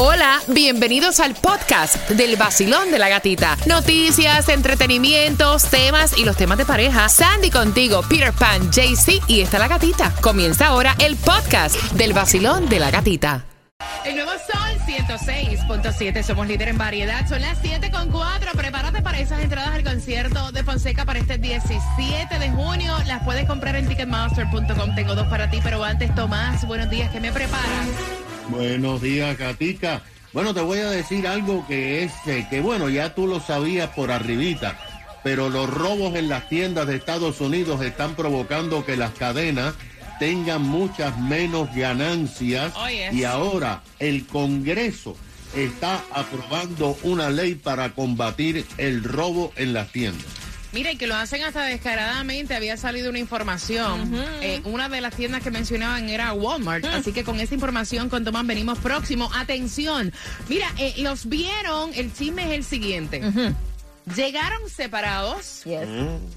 Hola, bienvenidos al podcast del vacilón de la gatita. Noticias, entretenimientos, temas y los temas de pareja. Sandy contigo, Peter Pan, JC y está la gatita. Comienza ahora el podcast del vacilón de la gatita. El nuevo Sol 106.7, somos líder en variedad, son las 7.4, prepárate para esas entradas al concierto de Fonseca para este 17 de junio, las puedes comprar en ticketmaster.com, tengo dos para ti, pero antes Tomás, buenos días, ¿qué me preparas? Buenos días, Katica. Bueno, te voy a decir algo que es, eh, que bueno, ya tú lo sabías por arribita, pero los robos en las tiendas de Estados Unidos están provocando que las cadenas tengan muchas menos ganancias Oh, yes. y ahora el Congreso está aprobando una ley para combatir el robo en las tiendas. Mira, y que lo hacen hasta descaradamente. Había salido una información. Eh, una de las tiendas que mencionaban era Walmart. Así que con esa información, con Tomás, venimos próximo. Atención. Mira, eh, los vieron. El chisme es el siguiente. Llegaron separados.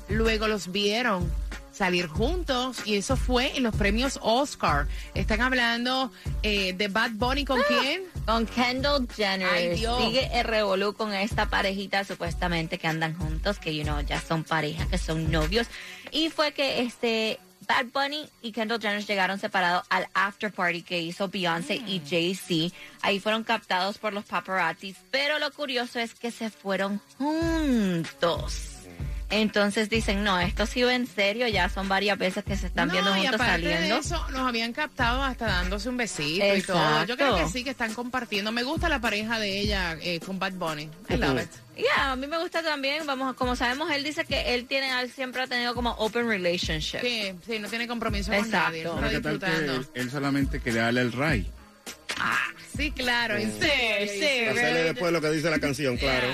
Luego los vieron salir juntos y eso fue en los premios Oscar. Están hablando eh, de Bad Bunny con quién? Con Kendall Jenner. Ay, Dios. Sigue el revolú con esta parejita supuestamente que andan juntos, que you know, ya son pareja, que son novios. Y fue que este Bad Bunny y Kendall Jenner llegaron separados al after party que hizo Beyoncé y Mm. Jay-Z. Ahí fueron captados por los paparazzis, pero lo curioso es que se fueron juntos. Entonces dicen, no, esto sí va en serio, ya son varias veces que se están No, viendo y juntos aparte saliendo. de eso, los habían captado hasta dándose un besito y todo. Yo creo que Exacto. sí, que están compartiendo. Me gusta la pareja de ella eh, con Bad Bunny. I love it. Ya, a mí me gusta también, vamos, como sabemos, él dice que él tiene, él siempre ha tenido como open relationship. Sí, sí, no tiene compromiso con Exacto. nadie. Lo Pero está ¿Qué tal disfrutando. que él solamente quería darle el ray? Sí, claro, en serio. sí, Hacerle después lo que dice la canción, claro.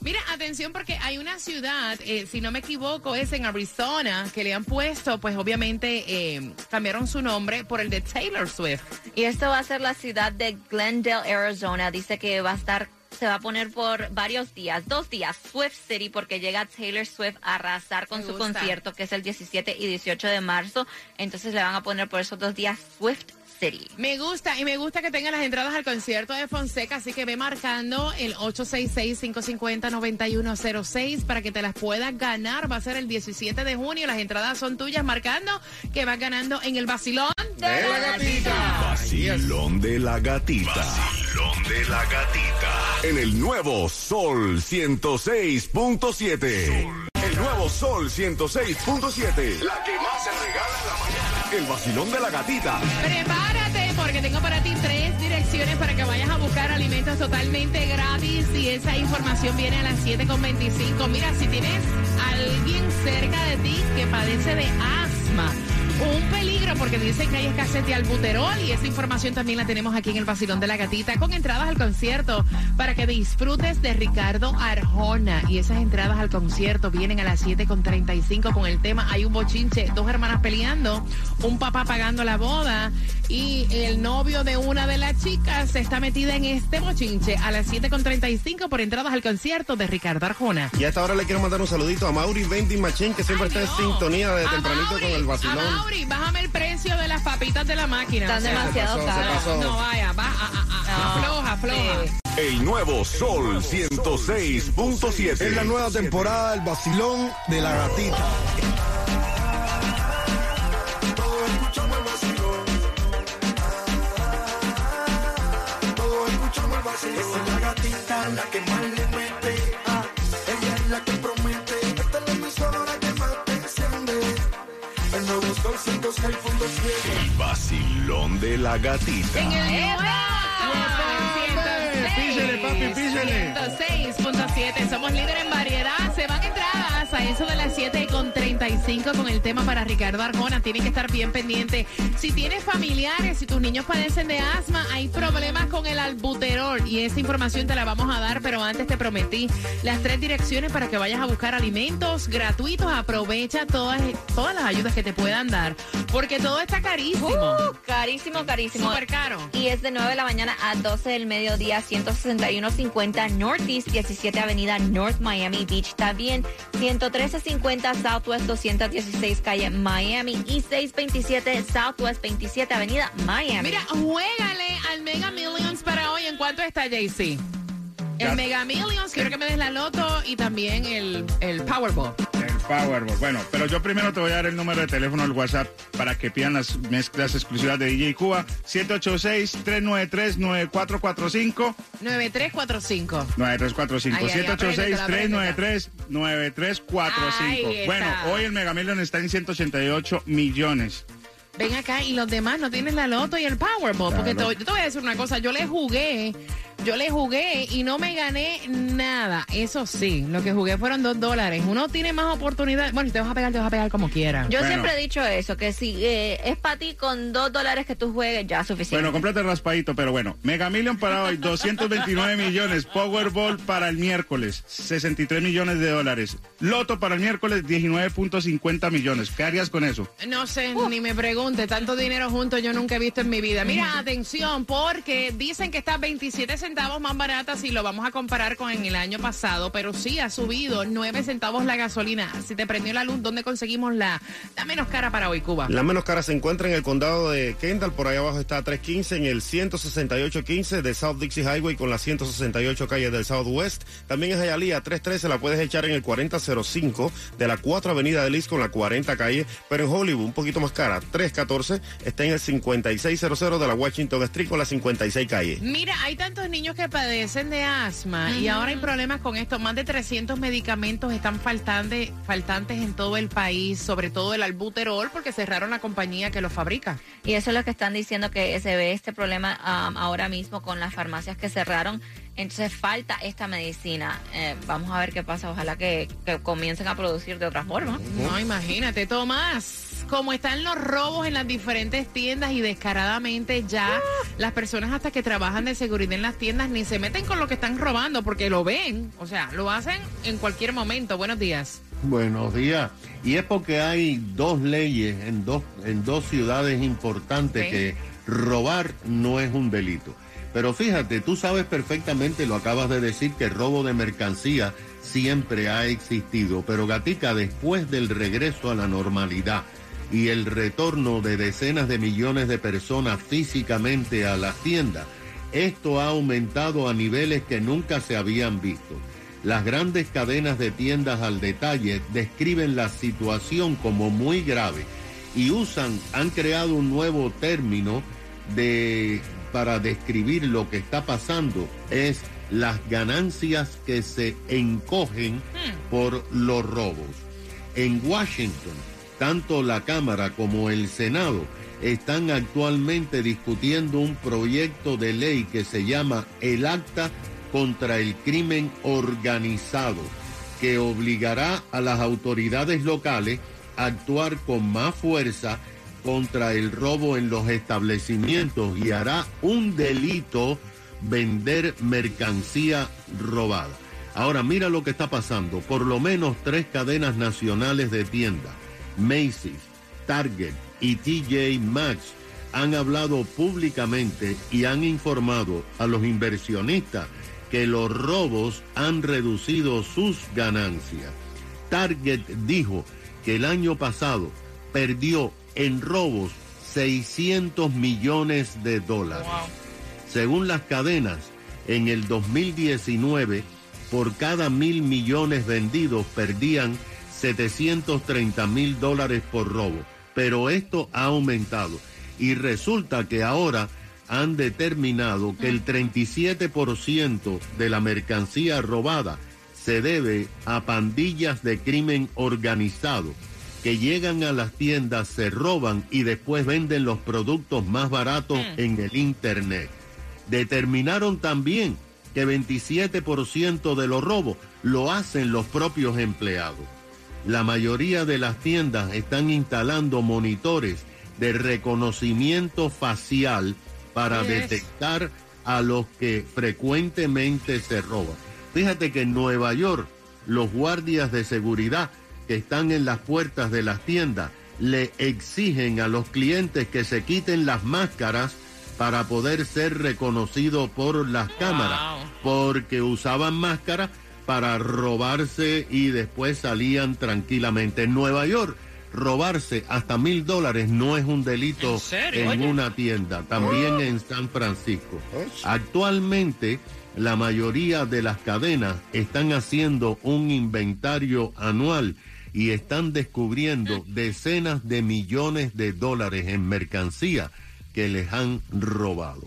Mira, atención porque hay una ciudad, eh, si no me equivoco, es en Arizona, que le han puesto, pues obviamente eh, cambiaron su nombre por el de Taylor Swift. Y esto va a ser la ciudad de Glendale, Arizona. Dice que va a estar, se va a poner por varios días, dos días, Swift City, porque llega Taylor Swift a arrasar con Me su gusta. concierto, que es el 17 y 18 de marzo. Entonces le van a poner por esos dos días Swift City. Me gusta y me gusta que tengan las entradas al concierto de Fonseca, así que ve marcando el 866-550-9106 para que te las puedas ganar. Va a ser el 17 de junio, las entradas son tuyas marcando que vas ganando en el vacilón. De la gatita. Vacilón de la gatita. Vacilón de la gatita. En el nuevo Sol 106.7. El nuevo Sol 106.7. La que más se regala en la mañana. El vacilón de la gatita. Prepárate porque tengo para ti tres direcciones para que vayas a buscar alimentos totalmente gratis y esa información viene a las 7.25. Mira, si tienes alguien cerca de ti que padece de asma, un peligro porque dicen que hay escasez de albuterol y esa información también la tenemos aquí en el Basilón de la Gatita con entradas al concierto para que disfrutes de Ricardo Arjona y esas entradas al concierto vienen a las 7.35 con el tema Hay un bochinche, dos hermanas peleando, un papá pagando la boda y el novio de una de las chicas se está metida en este bochinche a las 7.35 por entradas al concierto de Ricardo Arjona. Y a esta hora le quiero mandar un saludito a Mauri Vending Machine, que siempre Ay, está en sintonía de tempranito Mauri, con el a vacilón. Mauri, bájame el precio de las papitas de la máquina. Están O sea, demasiado caras. No vaya, va, a- a- a- No. afloja, afloja. Sí. El nuevo Sol 106.7. Es la nueva temporada del vacilón de la gatita. Todos escuchamos el vacilón. Todos escuchamos el vacilón. El vacilón de la gatita. En el Píllele, papi, píllele. 106.7, somos líder en variedad. Se van entradas a eso de las 7 con 35 con el tema para Ricardo Arjona. Tienen que estar bien pendientes. Si tienes familiares, si tus niños padecen de asma, hay problemas con el albuterol. Y esa información te la vamos a dar, pero antes te prometí las tres direcciones para que vayas a buscar alimentos gratuitos. Aprovecha todas, todas las ayudas que te puedan dar, porque todo está carísimo. Uh, carísimo, carísimo. Súper caro. Y es de 9 de la mañana a 12 del mediodía, 161.50 Northeast 17 Avenida North Miami Beach. También 113.50 Southwest 216 Calle Miami y 627 Southwest 27 Avenida Miami. Mira, juégale al Mega Millions para hoy loto está, JC. El Mega Millions, quiero que me des la loto y también el, el Powerball. Powerball. Bueno, pero yo primero te voy a dar el número de teléfono del WhatsApp para que pidan las mezclas exclusivas de DJ Cuba. 786-393-9445. 9345. 9345. Ay, ay, apréndetela, 786-393-9345. Ahí Bueno, hoy el Mega Million está en 188 millones. Ven acá y los demás no tienen la loto y el Powerball. Porque te, yo te voy a decir una cosa, yo le jugué, yo le jugué y no me gané nada. Eso sí, lo que jugué fueron dos dólares. Uno tiene más oportunidades. Bueno, si te vas a pegar, te vas a pegar como quieras. Yo Bueno. siempre he dicho eso, que si eh, es para ti con dos dólares que tú juegues, ya es suficiente. Bueno, cómprate el raspadito, pero bueno. Mega Million para hoy, 229 millones. Powerball para el miércoles, 63 millones de dólares. Loto para el miércoles, 19.50 millones. ¿Qué harías con eso? No sé, ni me pregunte, tanto dinero junto yo nunca he visto en mi vida. Mira, atención, porque dicen que está 27 centavos más barata si lo vamos a comparar con el año pasado, pero sí ha subido 9 centavos la gasolina. Si te prendió la luz, ¿dónde conseguimos la, la menos cara para hoy, Cuba? La menos cara se encuentra en el condado de Kendall, por ahí abajo está 315, en el 16815 de South Dixie Highway con las 168 calles del Southwest. También en Hialeah 313 la puedes echar en el 4005 de la 4 Avenida de Liz con la 40 calle, pero en Hollywood un poquito más cara, 314 está en el 5600 de la Washington Street con la 56 calle. Mira, hay tantos niños que padecen de asma y ahora hay problemas con esto. Más de 300 medicamentos están faltande- faltantes en todo el país, sobre todo el albuterol, porque cerraron la compañía que lo fabrica. Y eso es lo que están diciendo que se ve este problema um, ahora mismo con las farmacias que cerraron. Entonces falta esta medicina. Eh, vamos a ver qué pasa. Ojalá que, que comiencen a producir de otra forma. No, imagínate, Tomás. Como están los robos en las diferentes tiendas y descaradamente ya las personas hasta que trabajan de seguridad en las tiendas ni se meten con lo que están robando porque lo ven. O sea, lo hacen en cualquier momento. Buenos días. Buenos días. Y es porque hay dos leyes en dos, en dos ciudades importantes que robar no es un delito. Pero fíjate, tú sabes perfectamente, lo acabas de decir, que el robo de mercancía siempre ha existido. Pero Gatica, después del regreso a la normalidad y el retorno de decenas de millones de personas físicamente a las tiendas, esto ha aumentado a niveles que nunca se habían visto. Las grandes cadenas de tiendas al detalle describen la situación como muy grave y usan, han creado un nuevo término de, para describir lo que está pasando, es las ganancias que se encogen por los robos. En Washington, tanto la Cámara como el Senado están actualmente discutiendo un proyecto de ley que se llama el Acta contra el Crimen Organizado, que obligará a las autoridades locales a actuar con más fuerza contra el robo en los establecimientos y hará un delito vender mercancía robada. Ahora mira lo que está pasando. Por lo menos tres cadenas nacionales de tiendas, Macy's, Target y TJ Maxx, han hablado públicamente y han informado a los inversionistas que los robos han reducido sus ganancias. Target dijo que el año pasado perdió en robos 600 millones de dólares. Según las cadenas, en el 2019, por cada mil millones vendidos perdían 730 mil dólares por robo. Pero esto ha aumentado y resulta que ahora han determinado que el 37% de la mercancía robada se debe a pandillas de crimen organizado que llegan a las tiendas, se roban y después venden los productos más baratos en el Internet. Determinaron también que 27% de los robos lo hacen los propios empleados. La mayoría de las tiendas están instalando monitores de reconocimiento facial para detectar a los que frecuentemente se roban. Fíjate que en Nueva York los guardias de seguridad que están en las puertas de las tiendas le exigen a los clientes que se quiten las máscaras para poder ser reconocidos por las cámaras, porque usaban máscaras para robarse y después salían tranquilamente. En Nueva York robarse hasta mil dólares no es un delito ¿En una tienda, también en San Francisco. Actualmente, la mayoría de las cadenas están haciendo un inventario anual y están descubriendo decenas de millones de dólares en mercancía que les han robado.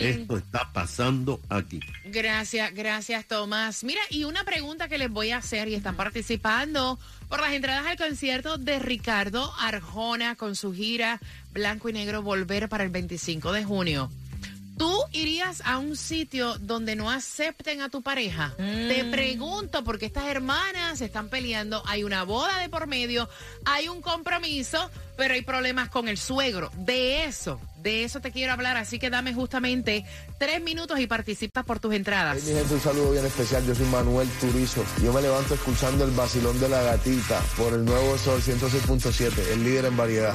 Esto está pasando aquí. Gracias, gracias Tomás. Mira, y una pregunta que les voy a hacer y están participando por las entradas al concierto de Ricardo Arjona con su gira Blanco y Negro Volver para el 25 de junio. ¿Tú irías a un sitio donde no acepten a tu pareja? Te pregunto porque estas hermanas se están peleando, hay una boda de por medio, hay un compromiso, pero hay problemas con el suegro. De eso, de eso te quiero hablar, así que dame justamente tres minutos y participa por tus entradas. Hey, mi gente, un saludo bien especial. Yo soy Manuel Turizo. Yo me levanto escuchando el vacilón de la gatita por el nuevo Sol 106.7, el líder en variedad.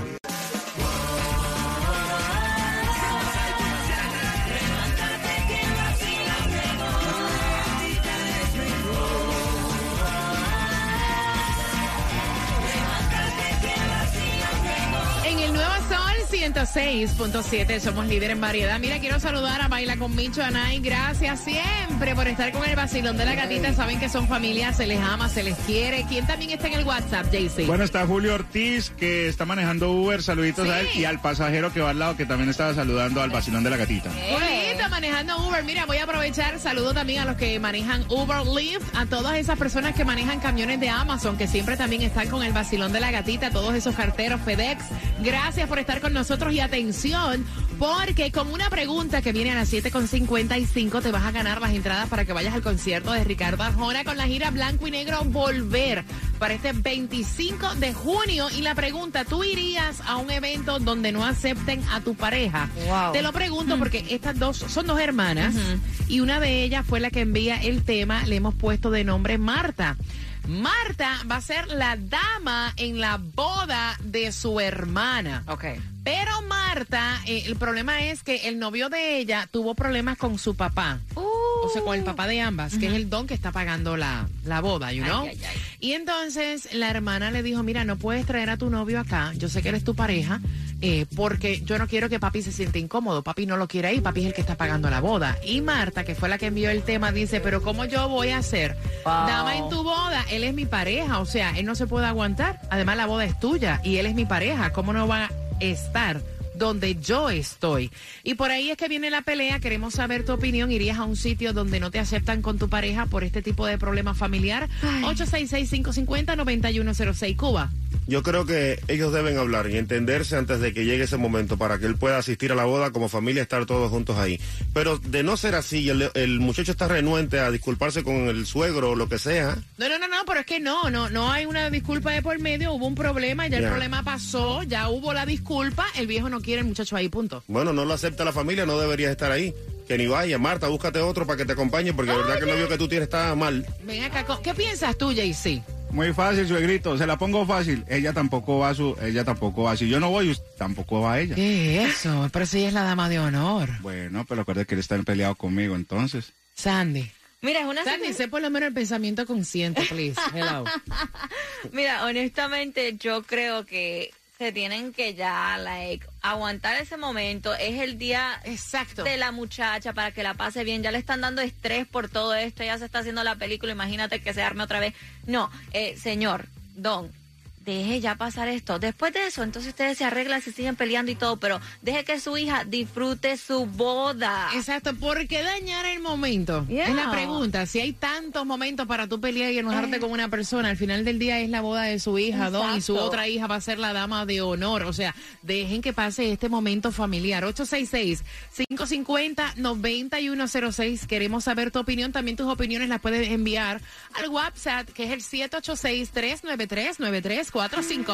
106.7 somos líder en variedad. Mira, quiero saludar a Baila con Micho Anay. Gracias siempre por estar con el vacilón de la gatita. Saben que son familia, se les ama, se les quiere. ¿Quién también está en el WhatsApp, JC? Bueno, está Julio Ortiz, que está manejando Uber. Saluditos Sí. a él. Y al pasajero que va al lado, que también estaba saludando al vacilón de la gatita. Manejando Uber. Mira, voy a aprovechar. Saludo también a los que manejan Uber Lyft, a todas esas personas que manejan camiones de Amazon, que siempre también están con el vacilón de la gatita, todos esos carteros FedEx. Gracias por estar con nosotros y atención, porque con una pregunta que viene a las 7.55 te vas a ganar las entradas para que vayas al concierto de Ricardo Arjona con la gira Blanco y Negro Volver para este 25 de junio. Y la pregunta, ¿tú irías a un evento donde no acepten a tu pareja? Wow. Te lo pregunto porque estas dos son dos hermanas y una de ellas fue la que envía el tema. Le hemos puesto de nombre Marta. Marta va a ser la dama en la boda de su hermana. Ok. Pero Marta, eh, el problema es que el novio de ella tuvo problemas con su papá. O sea, con el papá de ambas, que es el don que está pagando la, la boda, you know? ay, ay. Y entonces la hermana le dijo, mira, no puedes traer a tu novio acá, yo sé que eres tu pareja, eh, porque yo no quiero que papi se siente incómodo, papi no lo quiere ahí, papi es el que está pagando la boda. Y Marta, que fue la que envió el tema, dice, pero ¿cómo yo voy a hacer? Wow. Dama en tu boda, él es mi pareja, o sea, él no se puede aguantar, además la boda es tuya y él es mi pareja, ¿cómo no va a estar? Donde yo estoy. Y por ahí es que viene la pelea. Queremos saber tu opinión. ¿Irías a un sitio donde no te aceptan con tu pareja por este tipo de problema familiar? 866-550-9106 Cuba. Yo creo que ellos deben hablar y entenderse antes de que llegue ese momento para que él pueda asistir a la boda como familia, estar todos juntos ahí. Pero de no ser así, el, el muchacho está renuente a disculparse con el suegro o lo que sea. No, no, no, no, pero es que no, no, no hay una disculpa de por medio, hubo un problema, ya el problema pasó, ya hubo la disculpa, el viejo no quiere el muchacho ahí, punto. Bueno, no lo acepta la familia, no deberías estar ahí. Que ni vaya, Marta, búscate otro para que te acompañe, porque la verdad que el novio que tú tienes está mal. Ven acá, ¿qué piensas tú, JC? Muy fácil, suegrito. Se la pongo fácil. Ella tampoco va a su, ella tampoco va. Si yo no voy, tampoco va ella. ¿Qué es eso? Pero si ella es la dama de honor. Bueno, pero acuérdate que él está peleado conmigo, entonces. Sandy. Mira, es una Sandy, sé por lo menos el pensamiento consciente, please. Hello. Mira, honestamente, yo creo que se tienen que ya, like, aguantar ese momento. Es el día Exacto. de la muchacha para que la pase bien. Ya le están dando estrés por todo esto. Ya se está haciendo la película. Imagínate que se arme otra vez. No, eh, señor, don. Deje ya pasar esto. Después de eso, entonces ustedes se arreglan, se siguen peleando y todo, pero deje que su hija disfrute su boda. Exacto, ¿por qué dañar el momento? Yeah. Es la pregunta. Si hay tantos momentos para tú pelear y enojarte Eh. con una persona, al final del día es la boda de su hija, Don, y su Exacto. otra hija va a ser la dama de honor. O sea, dejen que pase este momento familiar. 866-550-9106. Queremos saber tu opinión. También tus opiniones las puedes enviar al WhatsApp, que es el 786-393-9345.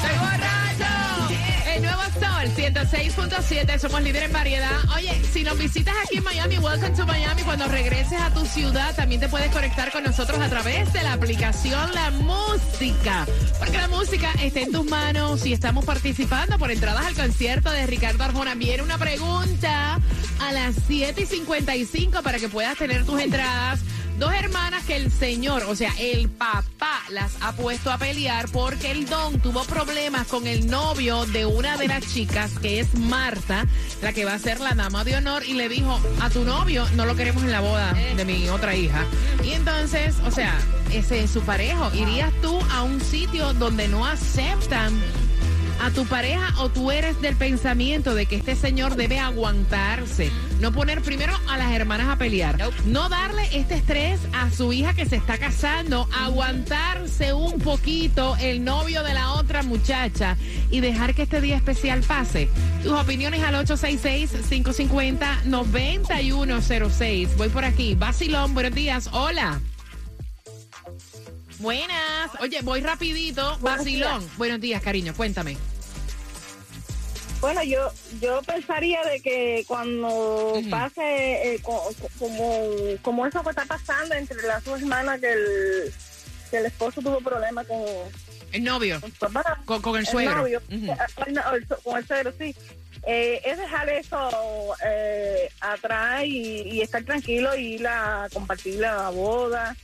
¡Soy borracho! El nuevo Sol 106.7, somos líderes en variedad. Oye, si nos visitas aquí en Miami, welcome to Miami. Cuando regreses a tu ciudad, también te puedes conectar con nosotros a través de la aplicación La Música. Porque la música está en tus manos y estamos participando por entradas al concierto de Ricardo Arjona. Viene una pregunta a las 7 y 55 para que puedas tener tus entradas Dos hermanas que el señor, o sea, el papá las ha puesto a pelear porque el don tuvo problemas con el novio de una de las chicas, que es Marta, la que va a ser la dama de honor, y le dijo, a tu novio no lo queremos en la boda de mi otra hija. Y entonces, o sea, ese es su parejo. ¿Irías tú a un sitio donde no aceptan a tu pareja o tú eres del pensamiento de que este señor debe aguantarse, no poner primero a las hermanas a pelear, no darle este estrés a su hija que se está casando, aguantarse un poquito el novio de la otra muchacha y dejar que este día especial pase. Tus opiniones al 866-550-9106. Voy por aquí. Basilón, buenos días. Hola. Buenas. Oye, voy rapidito. Basilón. Buenos días, cariño. Cuéntame. Bueno, yo yo pensaría de que cuando pase eh, co- co- como como eso que está pasando entre las dos hermanas que el, que el esposo tuvo problemas con, El novio. con su papá, Con, con el suegro. novio, el no- el su- con el suegro, sí. Eh, es dejar eso eh, atrás y, y estar tranquilo y ir a compartir la boda.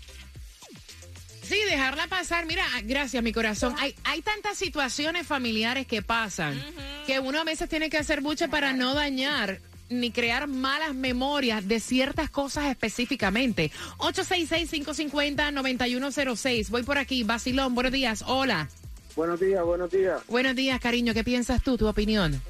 Sí, dejarla pasar. Mira, gracias, mi corazón. Hay, hay tantas situaciones familiares que pasan que uno a veces tiene que hacer mucho para no dañar ni crear malas memorias de ciertas cosas específicamente. 866-550-9106. Voy por aquí. Basilón, buenos días. Hola. Buenos días, buenos días. Buenos días, cariño. ¿Qué piensas tú? ¿Tu opinión?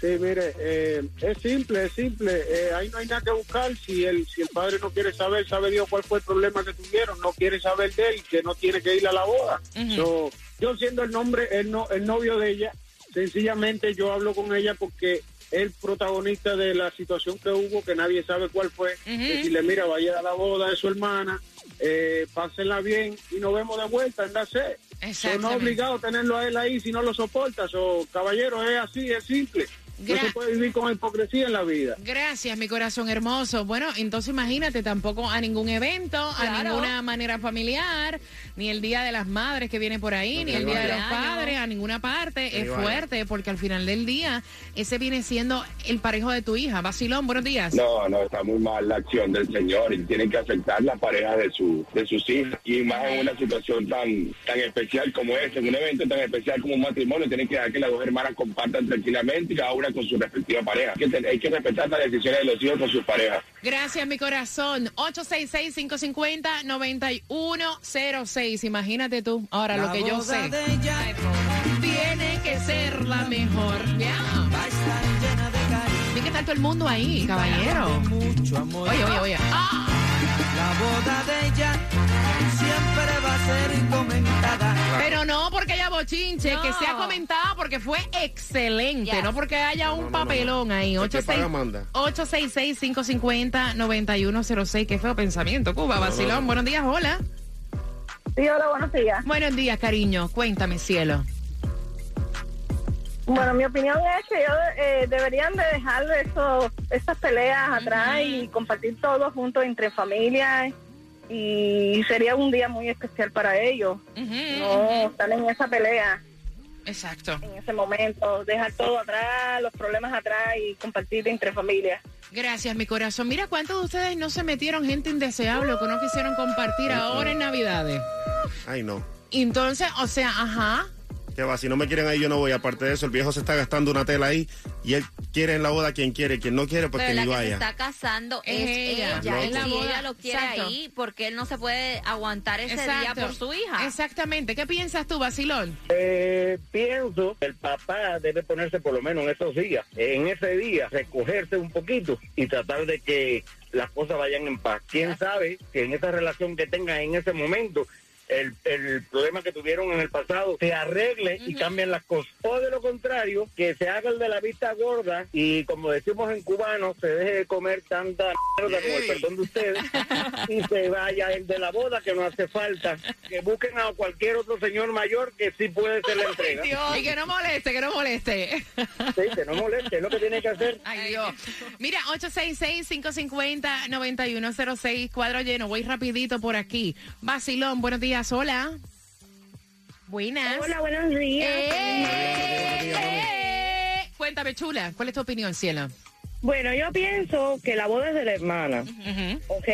Sí, mire, eh, es simple, es simple. Eh, ahí no hay nada que buscar. Si el, si el padre no quiere saber, sabe Dios cuál fue el problema que tuvieron. No quiere saber de él, que no tiene que ir a la boda. Ujú. So, yo siendo el nombre, el, no, el novio de ella, sencillamente yo hablo con ella porque es el protagonista de la situación que hubo, que nadie sabe cuál fue. Ujú. Decirle, mira, vaya a la boda de su hermana, eh, pásenla bien y nos vemos de vuelta, en So, no Exactamente. obligado a tenerlo a él ahí si no lo soportas. O caballero, es así, es simple. No Gra- se puede vivir con hipocresía en la vida. Gracias, mi corazón hermoso. Bueno, entonces imagínate, tampoco a ningún evento, a Claro. ninguna manera familiar, ni el Día de las Madres que viene por ahí, ni el Día de los. Padres, a ninguna parte. Es vaya. fuerte, porque al final del día, ese viene siendo el parejo de tu hija. Basilón, buenos días. No, no, está muy mal la acción del señor y tiene que aceptar la pareja de su de sus hijas y más en una situación tan tan especial como esta, en un evento tan especial como un matrimonio, tienen que dejar que las dos hermanas compartan tranquilamente y cada una con su respectiva pareja. Hay que, ten- hay que respetar las decisiones de los hijos con sus parejas. Gracias, mi corazón. 866-550-9106. Imagínate tú. Ahora, lo que yo sé. Tiene que ser la mejor. Ya. Tiene que estar todo el mundo ahí, caballero. Oye, oye, oye. Ah. La boda de ella siempre va a ser comentada. Pero no porque haya bochinche, No. que sea comentada porque fue excelente, Yes. no porque haya un papelón ahí. Que 86 paga manda. 866-550-9106. Qué feo pensamiento, Cuba. Vacilón, buenos días, hola. Sí, hola, buenos días. Buenos días, cariño. Cuéntame, cielo. Bueno, mi opinión es que ellos eh, deberían de dejar eso, esas peleas atrás y compartir todo juntos entre familias y sería un día muy especial para ellos. No ujú. estar en esa pelea Exacto. en ese momento, dejar todo atrás, los problemas atrás y compartir entre familias. Gracias, mi corazón. Mira, ¿cuántos de ustedes no se metieron gente indeseable o que no quisieron compartir ahora en Navidades? Ay, no. Entonces, o sea, ajá. Que va, si no me quieren ahí, yo no voy. Aparte de eso, el viejo se está gastando una tela ahí y él quiere en la boda quien quiere. Quien no quiere, pues Pero que la ni que se vaya. está casando Es es, ella. ella. Es la boda. ella lo quiere Exacto. ahí porque él no se puede aguantar ese día por su hija. Exactamente. ¿Qué piensas tú, Basilón? Eh, pienso que el papá debe ponerse por lo menos en esos días, en ese día, recogerse un poquito y tratar de que las cosas vayan en paz. ¿Quién sabe que en esa relación que tengan en ese momento el, el problema que tuvieron en el pasado se arregle y cambien las cosas. O de lo contrario, que se haga el de la vista gorda y como decimos en cubano, se deje de comer tanta mierda con el perdón de ustedes y se vaya el de la boda que no hace falta. Que busquen a cualquier otro señor mayor que sí puede ser la entrega. Y que no moleste, que no moleste. Sí, que no moleste, es lo que tiene que hacer. Ay, Dios. Mira, 866-550-9106, cuadro lleno. Voy rapidito por aquí. Basilón, buenos días. Hola. Buenas. Hola, buenos días. Eh, eh. Cuéntame, chula, ¿cuál es tu opinión, cielo? Bueno, yo pienso que la boda es de la hermana, ¿ok?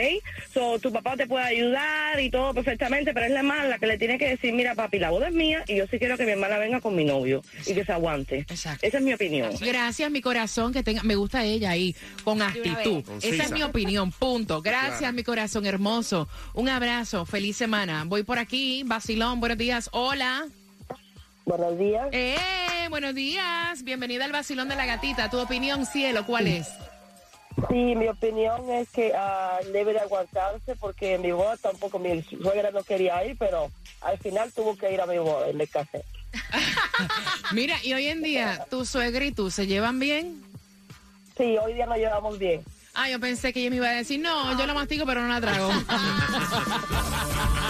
So, tu papá te puede ayudar y todo perfectamente, pero es la hermana la que le tiene que decir, mira papi, la boda es mía y yo sí quiero que mi hermana venga con mi novio y que se aguante. Esa es mi opinión. Gracias, mi corazón, que tenga, me gusta ella ahí, con actitud. Esa es mi opinión, punto. Gracias, Claro. mi corazón hermoso. Un abrazo, feliz semana. Voy por aquí, Basilón, buenos días. Hola. Buenos días. Eh, buenos días. Bienvenida al Basilón de la Gatita. Tu opinión, cielo, ¿cuál es? Sí, mi opinión es que ah, debe de aguantarse porque mi boda tampoco, mi suegra no quería ir, pero al final tuvo que ir a mi boda y me casé. Mira, y hoy en día, ¿tu suegra y tú se llevan bien? Sí, hoy día nos llevamos bien. Ah, yo pensé que ella me iba a decir, no, yo la mastico, pero no la trago.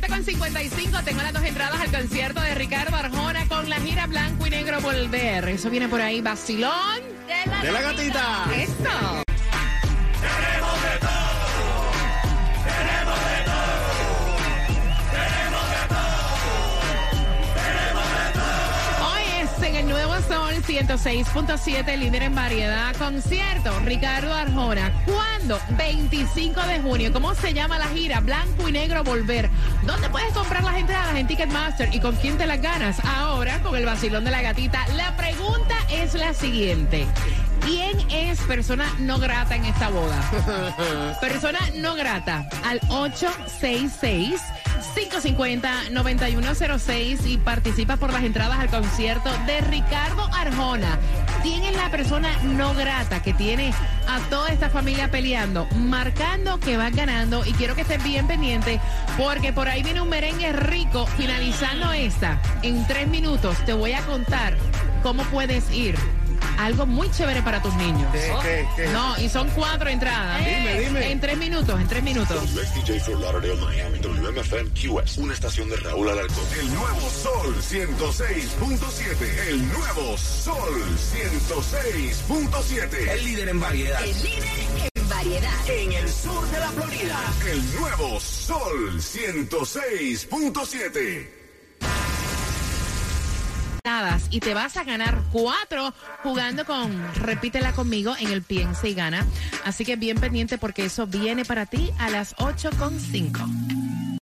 7.55 tengo las dos entradas al concierto de Ricardo Arjona con la gira Blanco y Negro Volver. Eso viene por ahí, Basilón. De la gatita. Eso. Nuevo Sol 106.7, líder en variedad. Concierto Ricardo Arjona. ¿Cuándo? 25 de junio. ¿Cómo se llama la gira? Blanco y negro volver. ¿Dónde puedes comprar las entradas? En Ticketmaster. ¿Y con quién te las ganas? Ahora con el vacilón de la gatita. La pregunta es la siguiente. ¿Quién es persona no grata en esta boda? Persona no grata al 866 550-9106 y participa por las entradas al concierto de Ricardo Arjona. ¿Quién es la persona no grata que tiene a toda esta familia peleando, marcando que van ganando? Y quiero que estés bien pendiente porque por ahí viene un merengue rico. Finalizando esta, en tres minutos te voy a contar cómo puedes ir. Algo muy chévere para tus niños. ¿Qué, qué, qué? No, y son cuatro entradas. Dime, dime. En tres minutos, en tres minutos. WXDJ for Lauderdale, Miami, WMFM QS, una estación de Raúl Alarcón. El nuevo Sol 106.7. El nuevo Sol 106.7. El líder en variedad. El líder en variedad. En el sur de la Florida. El nuevo Sol 106.7. entradas y te vas a ganar cuatro jugando con Repítela conmigo en el Piensa y Gana. Así que bien pendiente porque eso viene para ti a las 8.5.